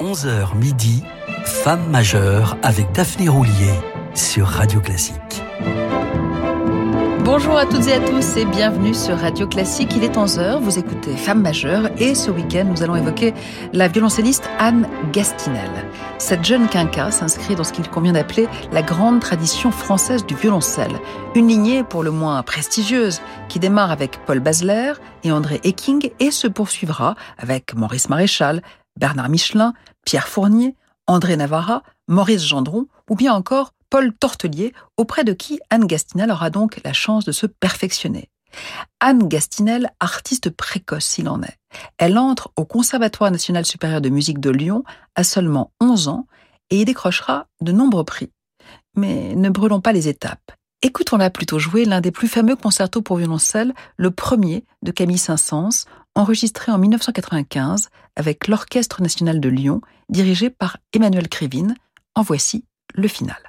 11h midi, Femme majeure avec Daphné Roulier sur Radio Classique. Bonjour à toutes et à tous et bienvenue sur Radio Classique. Il est 11h, vous écoutez Femme majeure et ce week-end nous allons évoquer la violoncelliste Anne Gastinel. Cette jeune quinca s'inscrit dans ce qu'il convient d'appeler la grande tradition française du violoncelle, une lignée pour le moins prestigieuse qui démarre avec Paul Basler et André Ecking et se poursuivra avec Maurice Maréchal, Bernard Michelin, Pierre Fournier, André Navarra, Maurice Gendron ou bien encore Paul Tortelier, auprès de qui Anne Gastinel aura donc la chance de se perfectionner. Anne Gastinel, artiste précoce s'il en est. Elle entre au Conservatoire national supérieur de musique de Lyon à seulement 11 ans et y décrochera de nombreux prix. Mais ne brûlons pas les étapes. Écoutons-la plutôt jouer l'un des plus fameux concertos pour violoncelle, le premier de Camille Saint-Saëns, enregistré en 1995 avec l'Orchestre national de Lyon, dirigé par Emmanuel Krivine. En voici le final.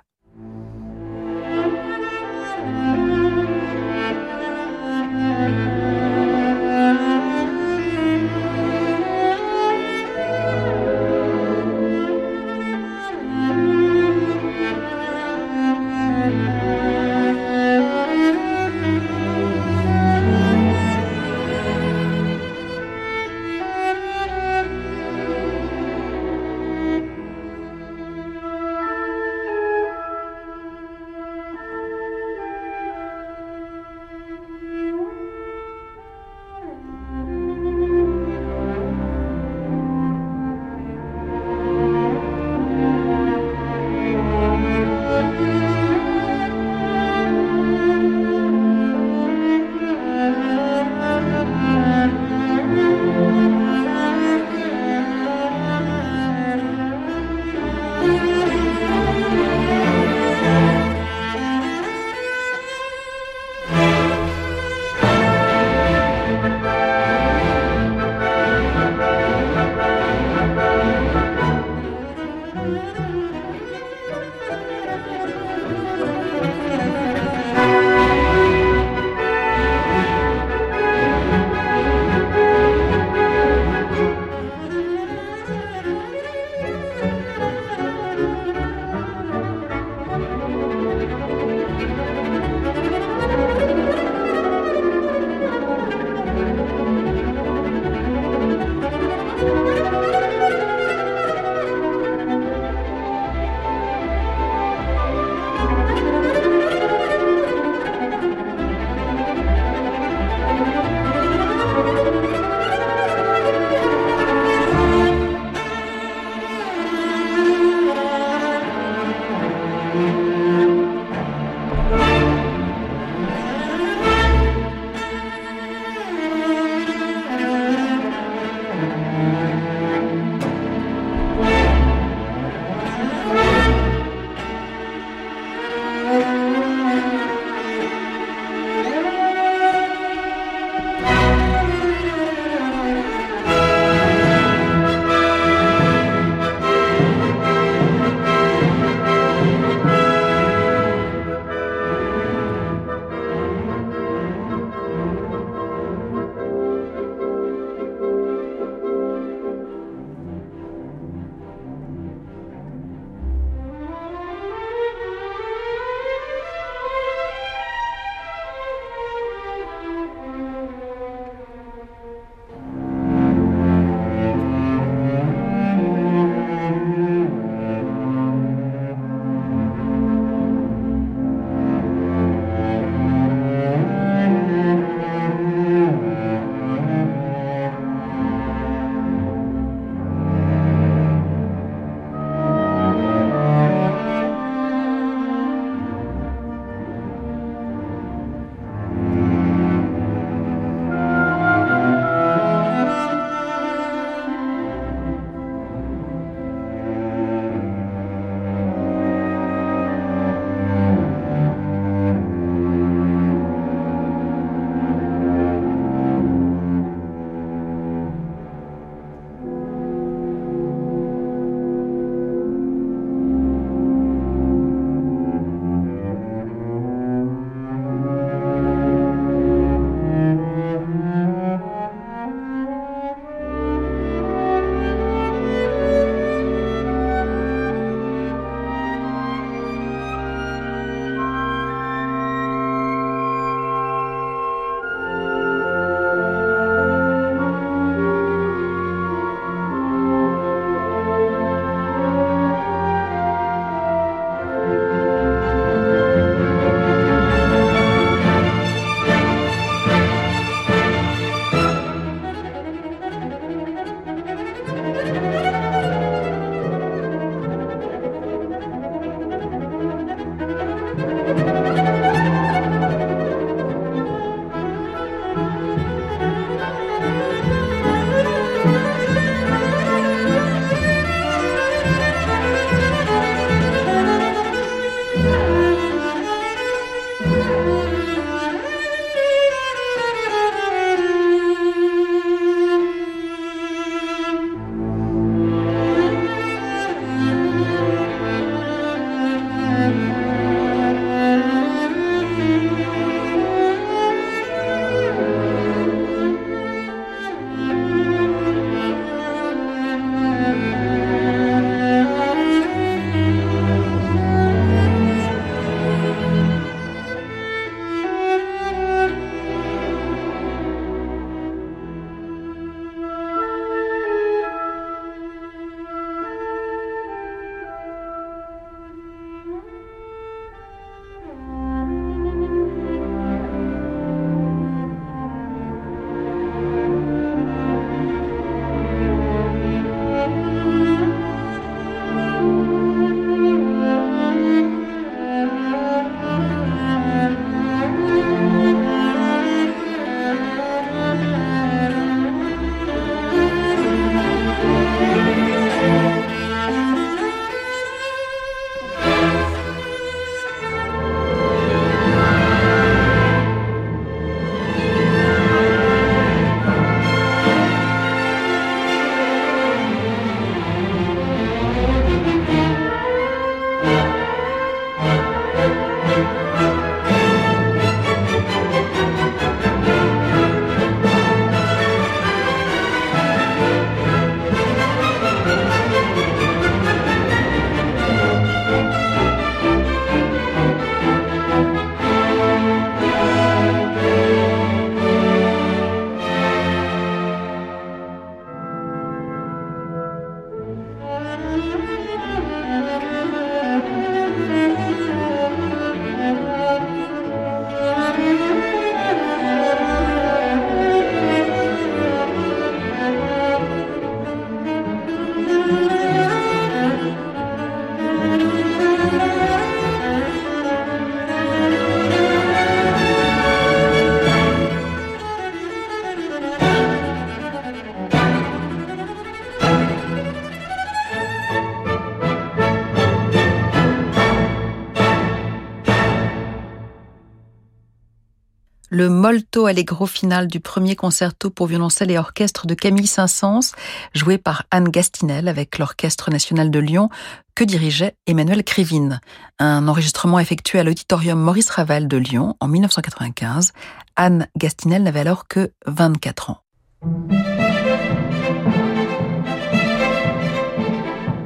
Molto allegro final du premier concerto pour violoncelle et orchestre de Camille Saint-Saëns, joué par Anne Gastinel avec l'Orchestre national de Lyon, que dirigeait Emmanuel Krivine. Un enregistrement effectué à l'auditorium Maurice Ravel de Lyon en 1995. Anne Gastinel n'avait alors que 24 ans.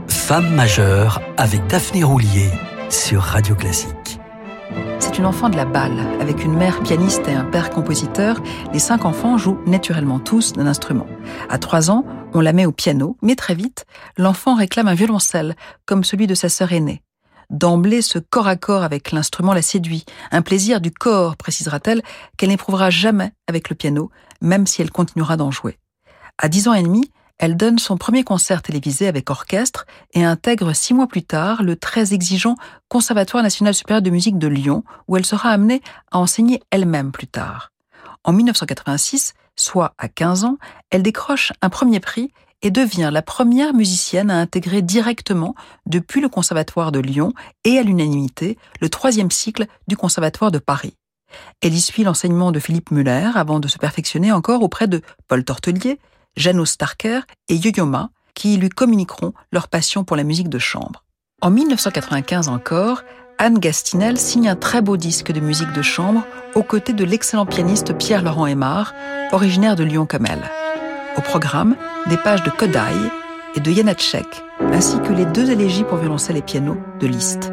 Femme majeure avec Daphné Roulier sur Radio Classique. C'est une enfant de la balle. Avec une mère pianiste et un père compositeur, les cinq enfants jouent naturellement tous d'un instrument. À trois ans, on la met au piano, mais très vite, l'enfant réclame un violoncelle, comme celui de sa sœur aînée. D'emblée, ce corps à corps avec l'instrument la séduit. Un plaisir du corps, précisera-t-elle, qu'elle n'éprouvera jamais avec le piano, même si elle continuera d'en jouer. À dix ans et demi, elle donne son premier concert télévisé avec orchestre et intègre six mois plus tard le très exigeant Conservatoire national supérieur de musique de Lyon, où elle sera amenée à enseigner elle-même plus tard. En 1986, soit à 15 ans, elle décroche un premier prix et devient la première musicienne à intégrer directement, depuis le Conservatoire de Lyon et à l'unanimité, le troisième cycle du Conservatoire de Paris. Elle y suit l'enseignement de Philippe Muller avant de se perfectionner encore auprès de Paul Tortelier, Janos Starker et Yo-Yo Ma, qui lui communiqueront leur passion pour la musique de chambre. En 1995 encore, Anne Gastinel signe un très beau disque de musique de chambre aux côtés de l'excellent pianiste Pierre-Laurent Aymar, originaire de Lyon comme elle. Au programme, des pages de Kodai et de Janacek, ainsi que les deux élégies pour violoncelle et piano de Liszt.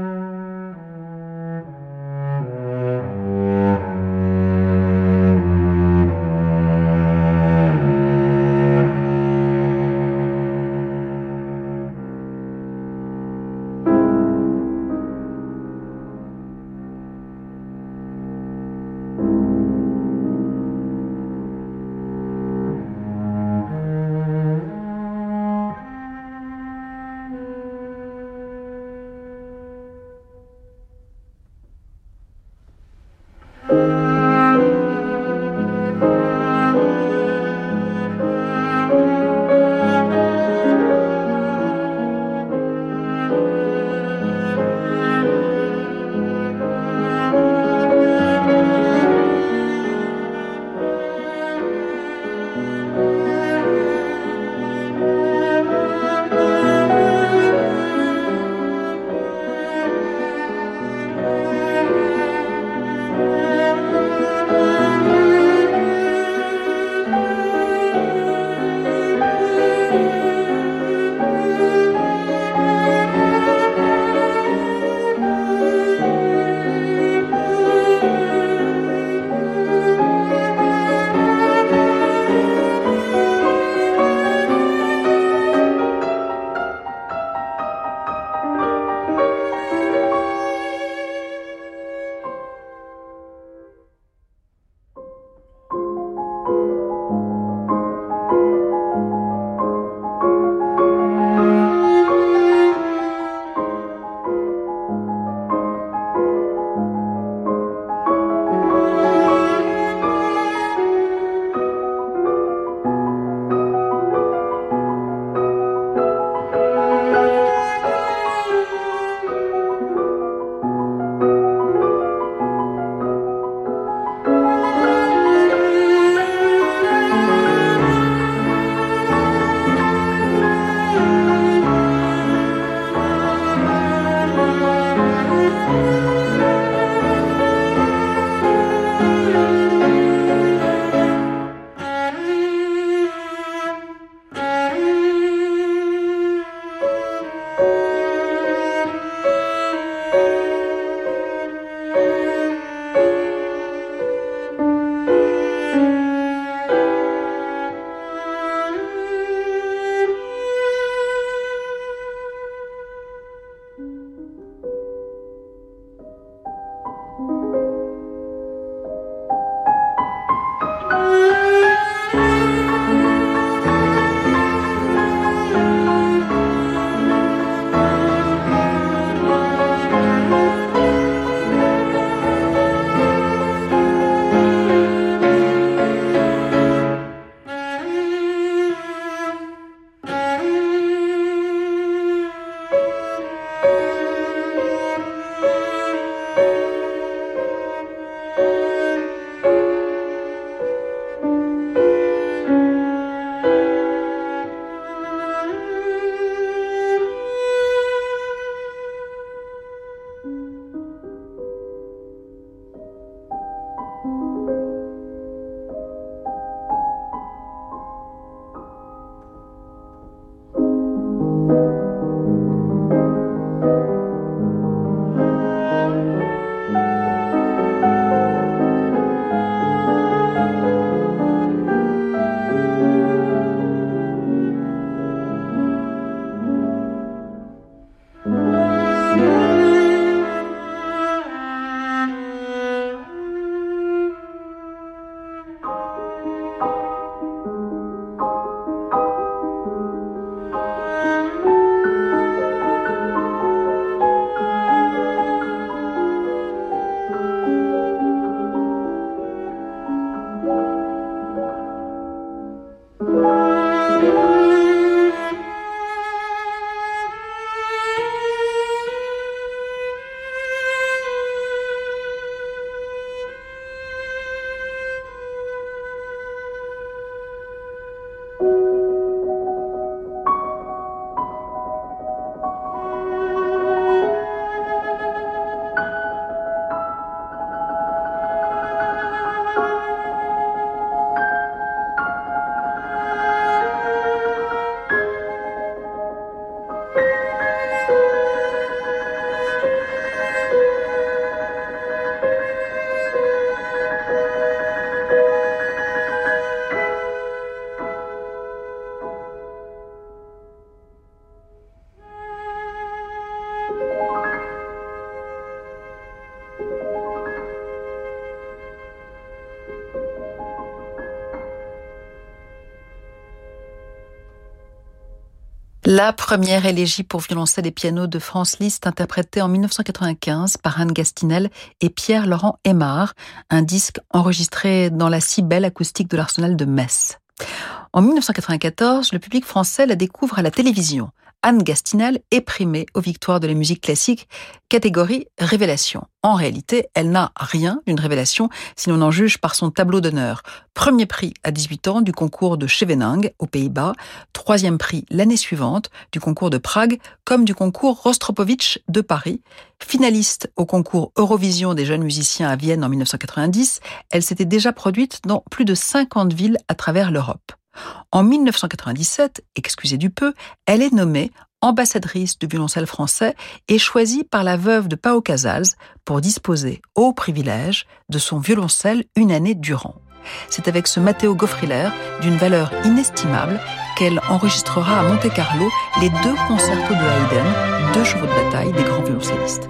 La première élégie pour violoncelle et piano de France Liszt, interprétée en 1995 par Anne Gastinel et Pierre-Laurent Aymar, un disque enregistré dans la si belle acoustique de l'Arsenal de Metz. En 1994, le public français la découvre à la télévision. Anne Gastinel est primée aux victoires de la musique classique, catégorie révélation. En réalité, elle n'a rien d'une révélation si l'on en juge par son tableau d'honneur. Premier prix à 18 ans du concours de Scheveningen aux Pays-Bas, troisième prix l'année suivante du concours de Prague comme du concours Rostropovitch de Paris. Finaliste au concours Eurovision des jeunes musiciens à Vienne en 1990, elle s'était déjà produite dans plus de 50 villes à travers l'Europe. En 1997, excusez du peu, elle est nommée ambassadrice du violoncelle français et choisie par la veuve de Pao Casals pour disposer au privilège de son violoncelle une année durant. C'est avec ce Matteo Goffriller, d'une valeur inestimable, qu'elle enregistrera à Monte-Carlo les deux concertos de Haydn, deux chevaux de bataille des grands violoncellistes.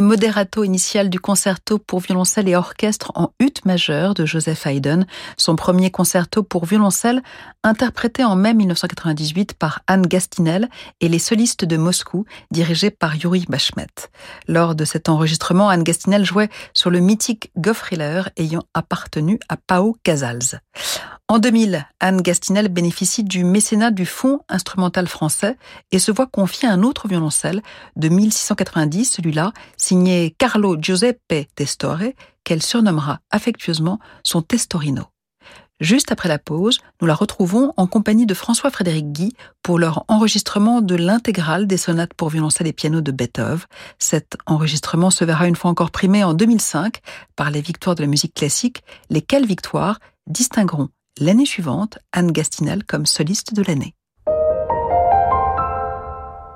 Le moderato initial du concerto pour violoncelle et orchestre en ut majeur de Joseph Haydn, son premier concerto pour violoncelle interprété en mai 1998 par Anne Gastinel et les solistes de Moscou dirigés par Yuri Bashmet. Lors de cet enregistrement, Anne Gastinel jouait sur le mythique Goffriller ayant appartenu à Pao Casals. En 2000, Anne Gastinel bénéficie du mécénat du Fonds instrumental français et se voit confier un autre violoncelle de 1690, celui-là signé Carlo Giuseppe Testore, qu'elle surnommera affectueusement son Testorino. Juste après la pause, nous la retrouvons en compagnie de François-Frédéric Guy pour leur enregistrement de l'intégrale des sonates pour violoncelle et piano de Beethoven. Cet enregistrement se verra une fois encore primé en 2005 par les victoires de la musique classique, lesquelles victoires distingueront l'année suivante Anne Gastinel comme soliste de l'année.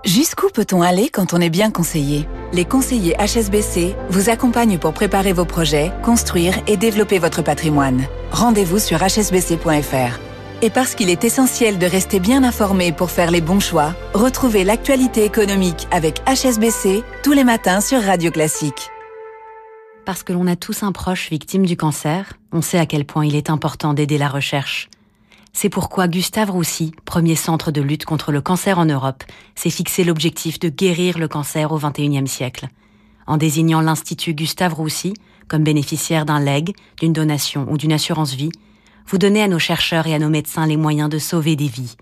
Jusqu'où peut-on aller quand on est bien conseillé? Les conseillers HSBC vous accompagnent pour préparer vos projets, construire et développer votre patrimoine. Rendez-vous sur hsbc.fr. Et parce qu'il est essentiel de rester bien informé pour faire les bons choix, retrouvez l'actualité économique avec HSBC tous les matins sur Radio Classique. Parce que l'on a tous un proche victime du cancer, on sait à quel point il est important d'aider la recherche. C'est pourquoi Gustave Roussy, premier centre de lutte contre le cancer en Europe, s'est fixé l'objectif de guérir le cancer au XXIe siècle. En désignant l'Institut Gustave Roussy comme bénéficiaire d'un leg, d'une donation ou d'une assurance vie, vous donnez à nos chercheurs et à nos médecins les moyens de sauver des vies.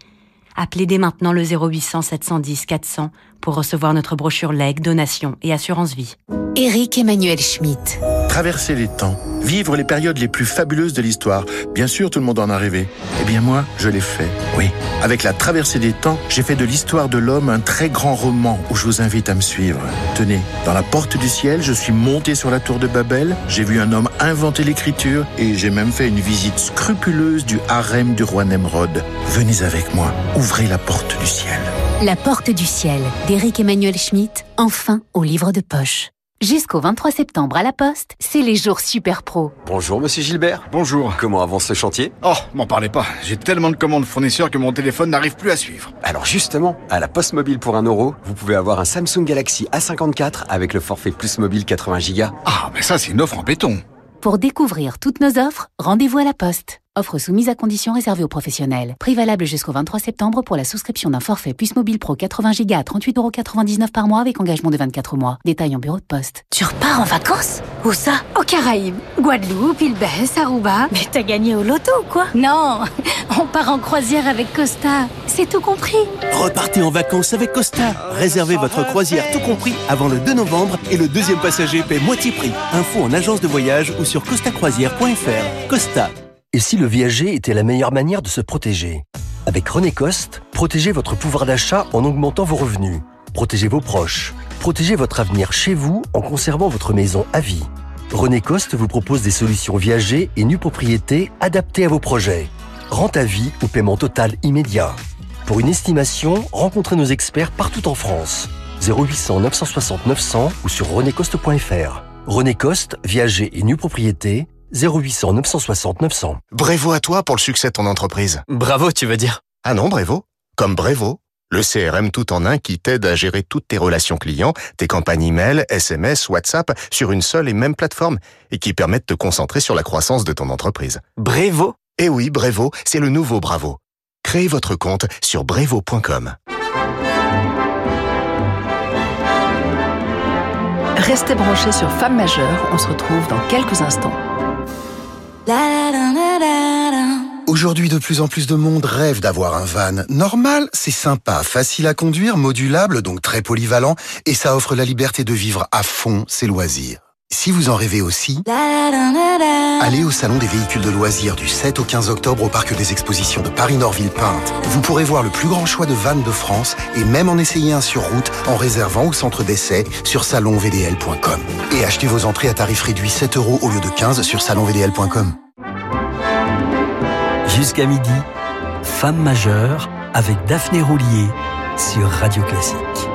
Appelez dès maintenant le 0800 710 400 pour recevoir notre brochure leg, donation et assurance vie. Éric Emmanuel Schmitt. Traverser les temps, vivre les périodes les plus fabuleuses de l'histoire. Bien sûr, tout le monde en a rêvé. Eh bien moi, je l'ai fait. Oui. Avec la traversée des temps, j'ai fait de l'histoire de l'homme un très grand roman où je vous invite à me suivre. Tenez, dans la porte du ciel, je suis monté sur la tour de Babel, j'ai vu un homme inventer l'écriture et j'ai même fait une visite scrupuleuse du harem du roi Nemrod. Venez avec moi, ouvrez la porte du ciel. La porte du ciel d'Éric Emmanuel Schmitt, enfin au livre de poche. Jusqu'au 23 septembre à la Poste, c'est les jours super pro. Bonjour Monsieur Gilbert. Bonjour. Comment avance ce chantier? Oh, m'en parlez pas. J'ai tellement de commandes fournisseurs que mon téléphone n'arrive plus à suivre. Alors justement, à la Poste Mobile pour un euro, vous pouvez avoir un Samsung Galaxy A54 avec le forfait Plus Mobile 80 Go. Ah, mais ça c'est une offre en béton. Pour découvrir toutes nos offres, rendez-vous à la Poste. Offre soumise à conditions réservées aux professionnels. Prix valable jusqu'au 23 septembre pour la souscription d'un forfait plus mobile pro 80 Go à 38,99€ par mois avec engagement de 24 mois. Détail en bureau de poste. Tu repars en vacances? Où ça? Aux Caraïbes. Guadeloupe, île Aruba. Mais t'as gagné au loto ou quoi? Non, on part en croisière avec Costa. C'est tout compris. Repartez en vacances avec Costa. Réservez votre croisière tout compris avant le 2 novembre et le deuxième passager paie moitié prix. Info en agence de voyage ou sur costacroisière.fr. Costa. Et si le viager était la meilleure manière de se protéger? Avec René Coste, protégez votre pouvoir d'achat en augmentant vos revenus. Protégez vos proches. Protégez votre avenir chez vous en conservant votre maison à vie. René Coste vous propose des solutions viager et nue propriété adaptées à vos projets. Rente à vie ou paiement total immédiat. Pour une estimation, rencontrez nos experts partout en France. 0800 960 900 ou sur renécoste.fr. René Coste, viager et nue propriété, 0800 960 900. Bravo à toi pour le succès de ton entreprise. Bravo, tu veux dire? Ah non, Brevo. Comme Brevo. Le CRM tout en un qui t'aide à gérer toutes tes relations clients, tes campagnes email, SMS, WhatsApp sur une seule et même plateforme et qui permet de te concentrer sur la croissance de ton entreprise. Brevo? Eh oui, Brevo, c'est le nouveau Bravo. Créez votre compte sur brevo.com. Restez branchés sur Femmes majeures, on se retrouve dans quelques instants. Aujourd'hui, de plus en plus de monde rêve d'avoir un van. Normal, c'est sympa, facile à conduire, modulable, donc très polyvalent, et ça offre la liberté de vivre à fond ses loisirs. Si vous en rêvez aussi, allez au Salon des véhicules de loisirs du 7 au 15 octobre au Parc des Expositions de Paris-Nord-Ville-Pinte. Vous pourrez voir le plus grand choix de vannes de France et même en essayer un sur route en réservant au centre d'essai sur salonvdl.com. Et achetez vos entrées à tarif réduit 7 euros au lieu de 15 sur salonvdl.com. Jusqu'à midi, Femme majeure avec Daphné Roulier sur Radio Classique.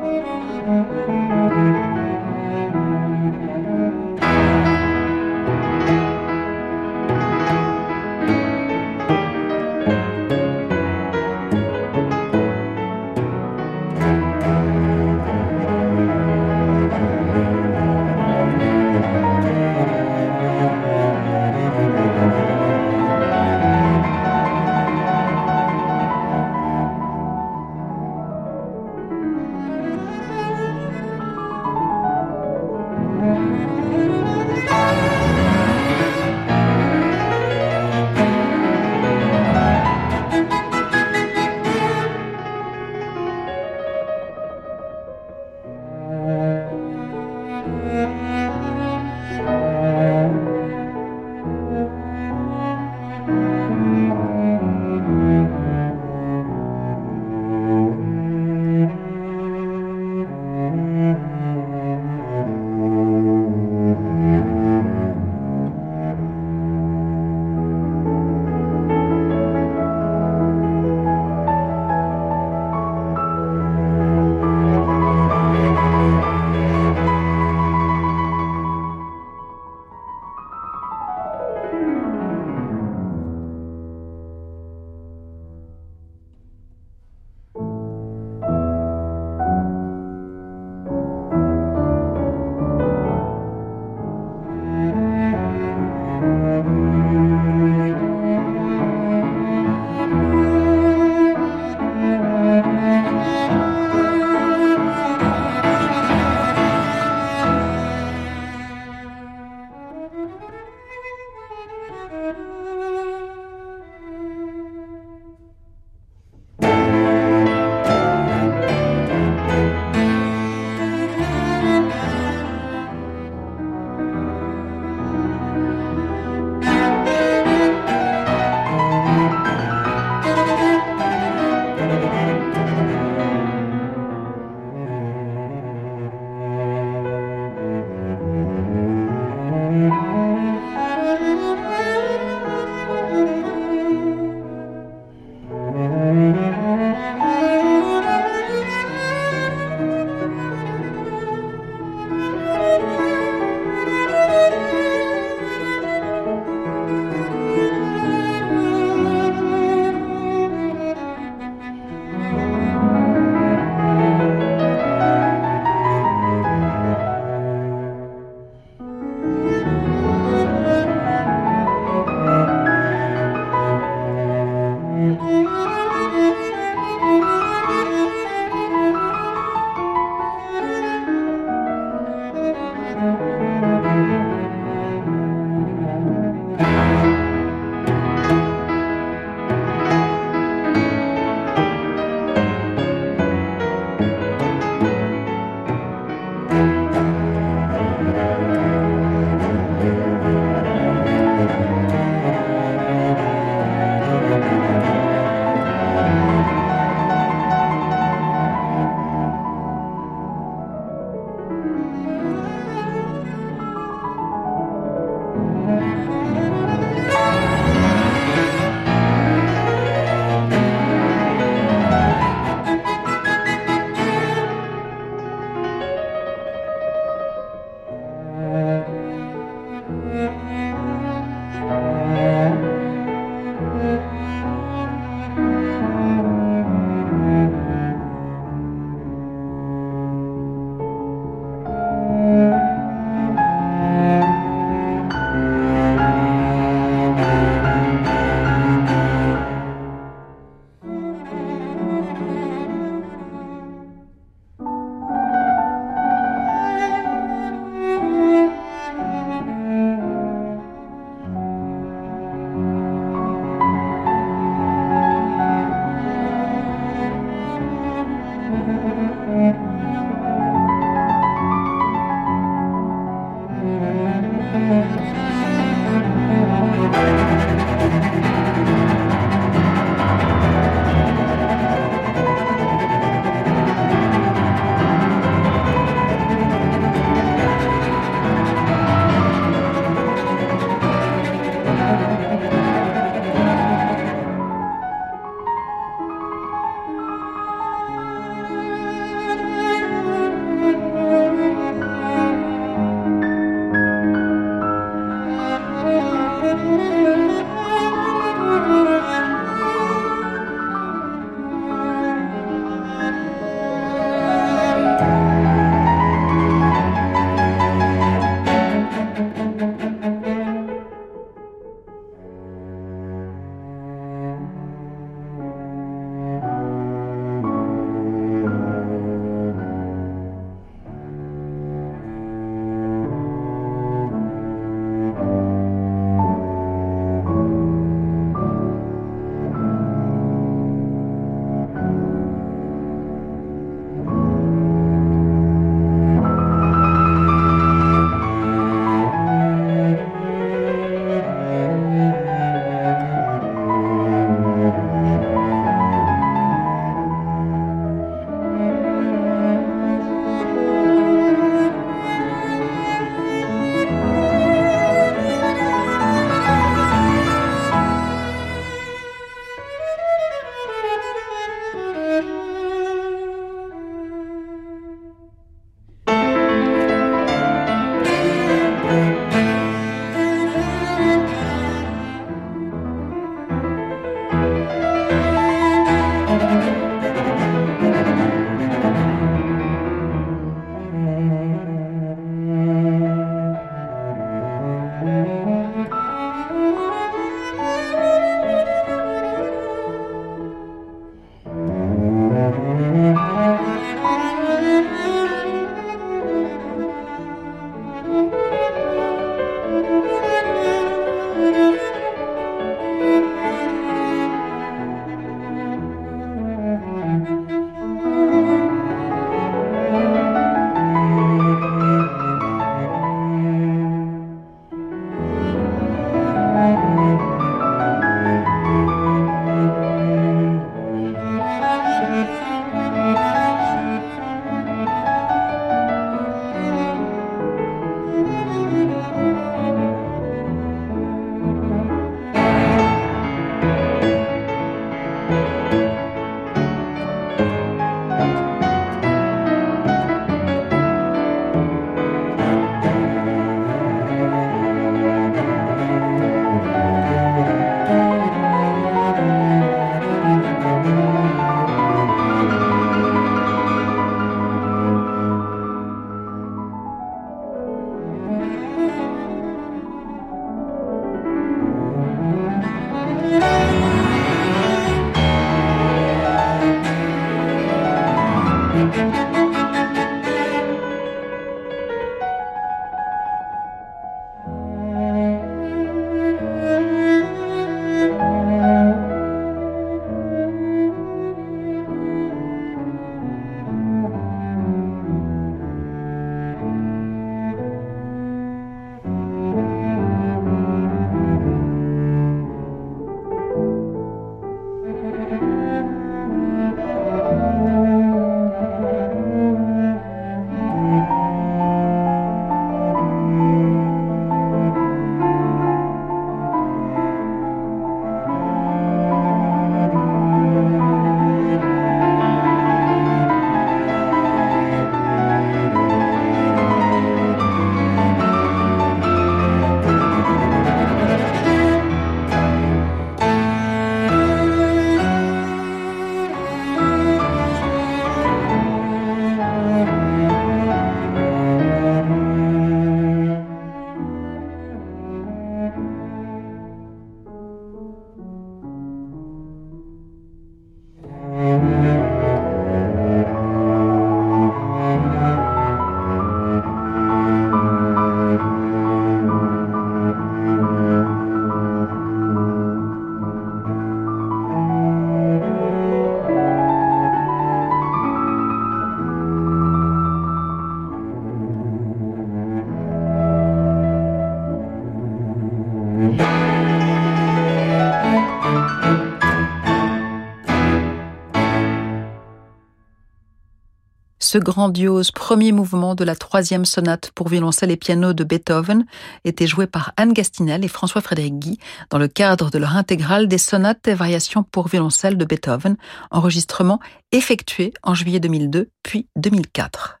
Ce grandiose premier mouvement de la troisième sonate pour violoncelle et piano de Beethoven était joué par Anne Gastinel et François-Frédéric Guy dans le cadre de leur intégrale des sonates et variations pour violoncelle de Beethoven, enregistrement effectué en juillet 2002 puis 2004.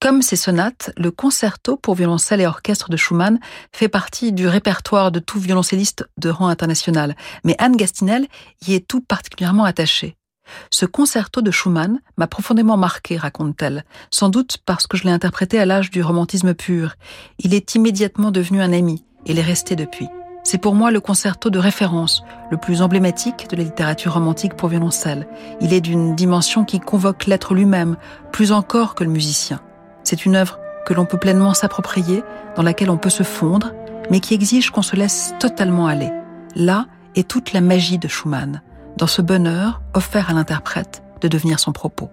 Comme ces sonates, le concerto pour violoncelle et orchestre de Schumann fait partie du répertoire de tout violoncelliste de rang international, mais Anne Gastinel y est tout particulièrement attachée. Ce concerto de Schumann m'a profondément marqué, raconte-t-elle, sans doute parce que je l'ai interprété à l'âge du romantisme pur. Il est immédiatement devenu un ami et l'est resté depuis. C'est pour moi le concerto de référence, le plus emblématique de la littérature romantique pour violoncelle. Il est d'une dimension qui convoque l'être lui-même, plus encore que le musicien. C'est une œuvre que l'on peut pleinement s'approprier, dans laquelle on peut se fondre, mais qui exige qu'on se laisse totalement aller. Là est toute la magie de Schumann dans ce bonheur offert à l'interprète de devenir son propos.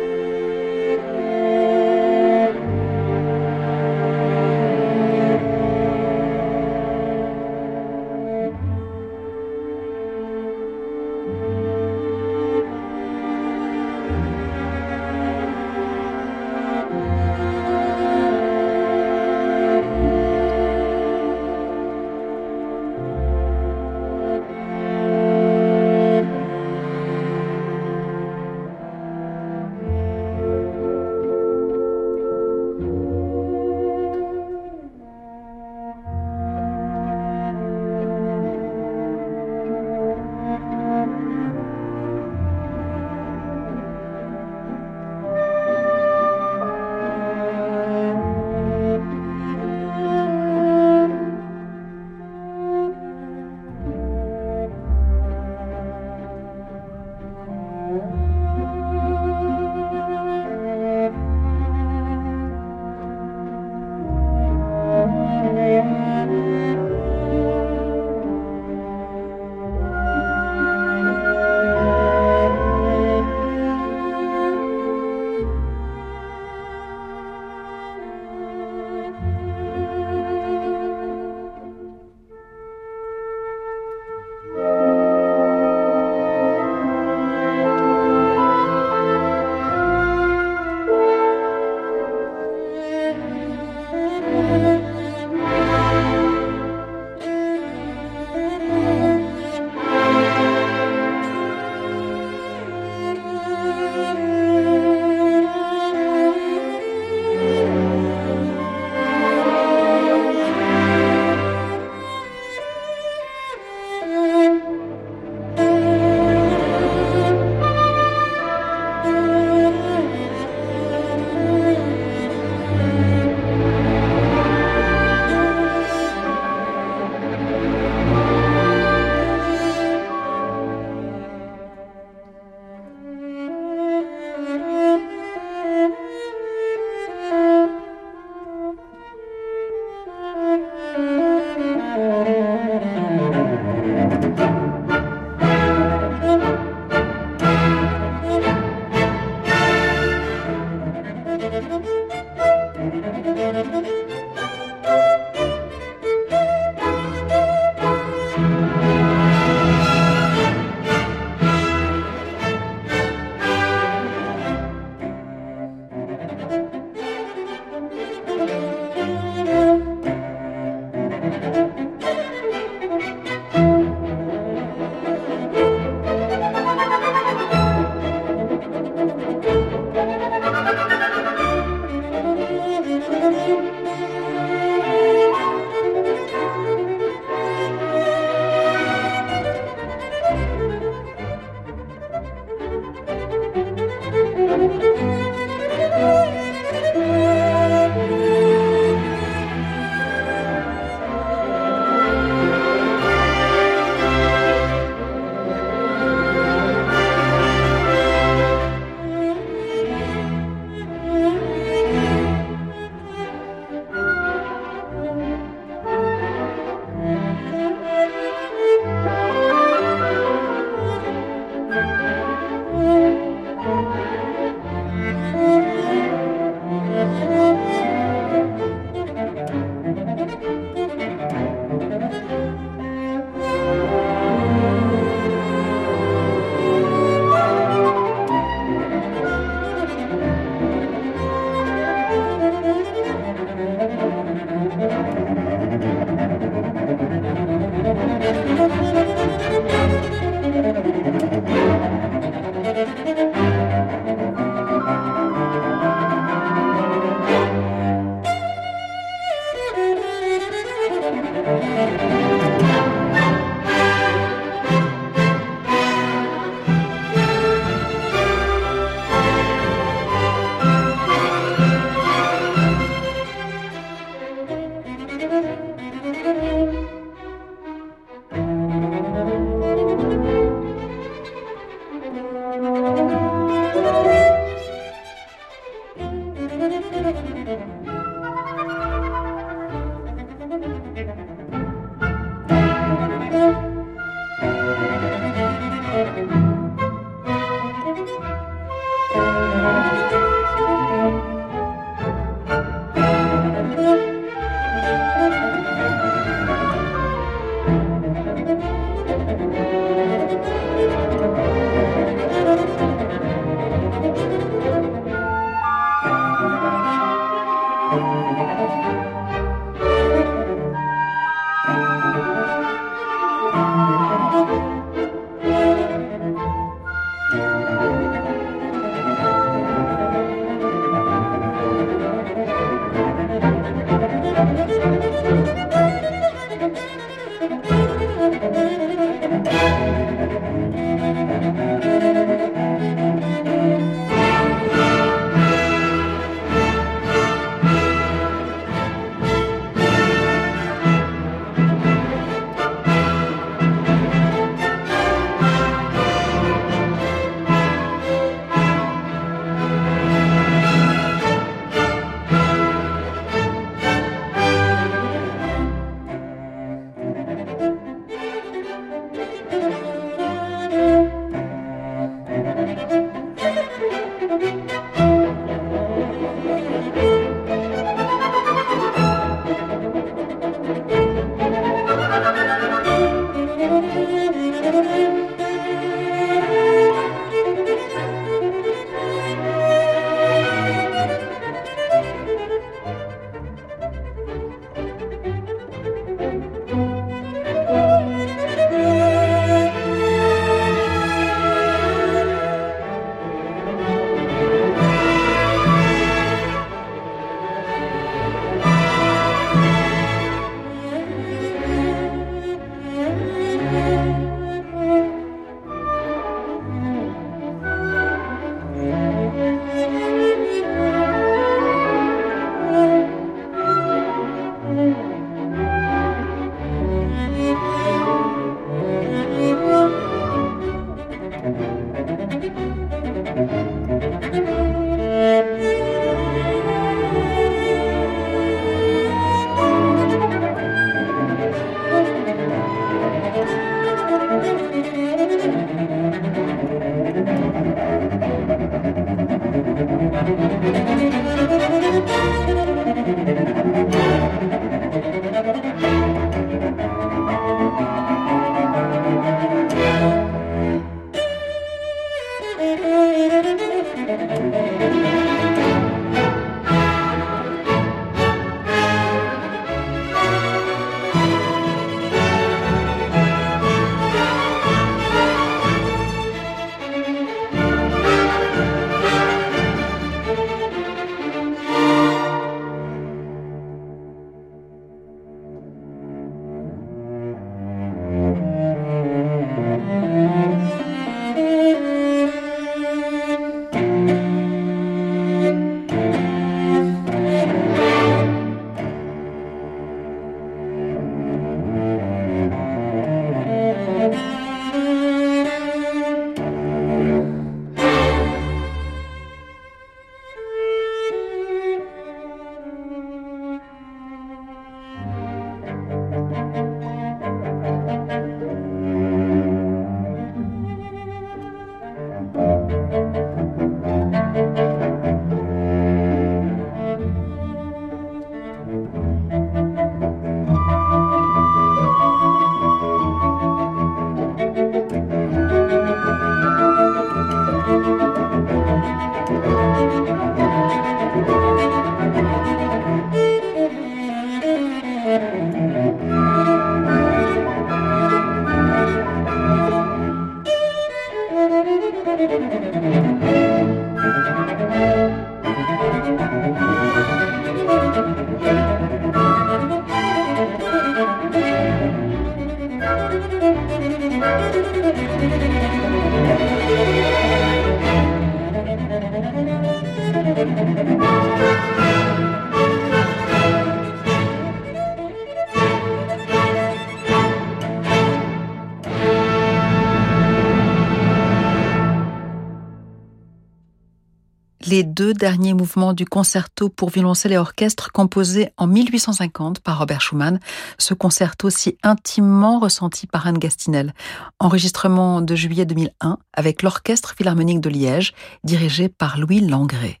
Les deux derniers mouvements du concerto pour violoncelle et orchestre composé en 1850 par Robert Schumann, ce concerto si intimement ressenti par Anne Gastinel. Enregistrement de juillet 2001 avec l'Orchestre Philharmonique de Liège, dirigé par Louis Langré.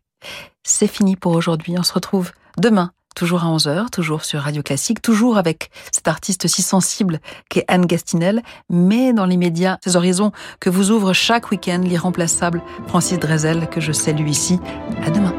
C'est fini pour aujourd'hui, on se retrouve demain toujours à 11h, toujours sur Radio Classique, toujours avec cet artiste si sensible qu'est Anne Gastinel, mais dans l'immédiat, ces horizons que vous ouvre chaque week-end l'irremplaçable Francis Drezel, que je salue ici. À demain.